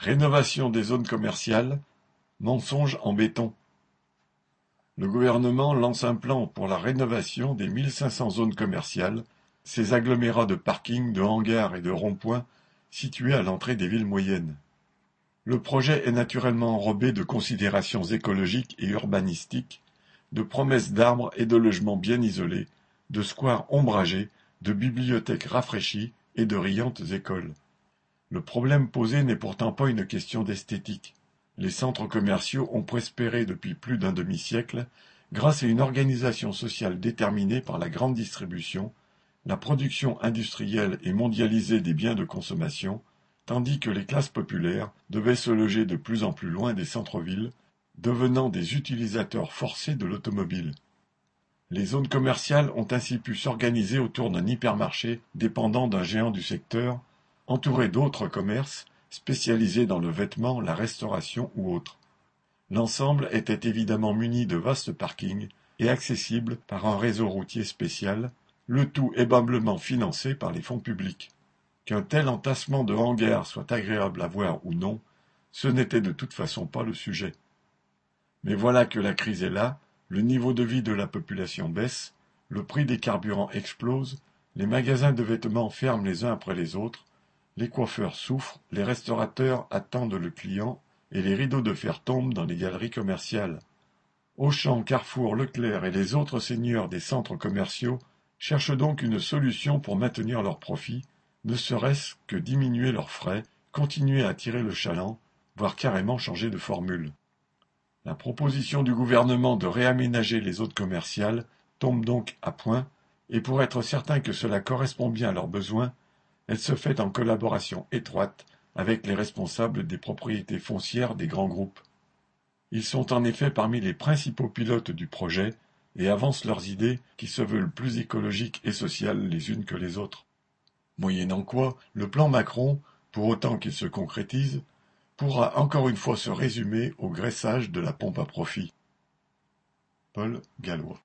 Rénovation des zones commerciales, mensonge en béton. Le gouvernement lance un plan pour la rénovation des 1500 zones commerciales, ces agglomérats de parkings, de hangars et de ronds-points situés à l'entrée des villes moyennes. Le projet est naturellement enrobé de considérations écologiques et urbanistiques, de promesses d'arbres et de logements bien isolés, de squares ombragés, de bibliothèques rafraîchies et de riantes écoles. Le problème posé n'est pourtant pas une question d'esthétique. Les centres commerciaux ont prospéré depuis plus d'un demi-siècle grâce à une organisation sociale déterminée par la grande distribution, la production industrielle et mondialisée des biens de consommation, tandis que les classes populaires devaient se loger de plus en plus loin des centres-villes, devenant des utilisateurs forcés de l'automobile. Les zones commerciales ont ainsi pu s'organiser autour d'un hypermarché dépendant d'un géant du secteur, entouré d'autres commerces spécialisés dans le vêtement, la restauration ou autres. L'ensemble était évidemment muni de vastes parkings et accessible par un réseau routier spécial, le tout aimablement financé par les fonds publics. Qu'un tel entassement de hangars soit agréable à voir ou non, ce n'était de toute façon pas le sujet. Mais voilà que la crise est là, le niveau de vie de la population baisse, le prix des carburants explose, les magasins de vêtements ferment les uns après les autres, les coiffeurs souffrent, les restaurateurs attendent le client, et les rideaux de fer tombent dans les galeries commerciales. Auchan, Carrefour, Leclerc et les autres seigneurs des centres commerciaux cherchent donc une solution pour maintenir leurs profits, ne serait-ce que diminuer leurs frais, continuer à tirer le chaland, voire carrément changer de formule. La proposition du gouvernement de réaménager les zones commerciales tombe donc à point, et pour être certain que cela correspond bien à leurs besoins, elle se fait en collaboration étroite avec les responsables des propriétés foncières des grands groupes. Ils sont en effet parmi les principaux pilotes du projet et avancent leurs idées qui se veulent plus écologiques et sociales les unes que les autres. Moyennant quoi, le plan Macron, pour autant qu'il se concrétise, pourra encore une fois se résumer au graissage de la pompe à profit. Paul Gallois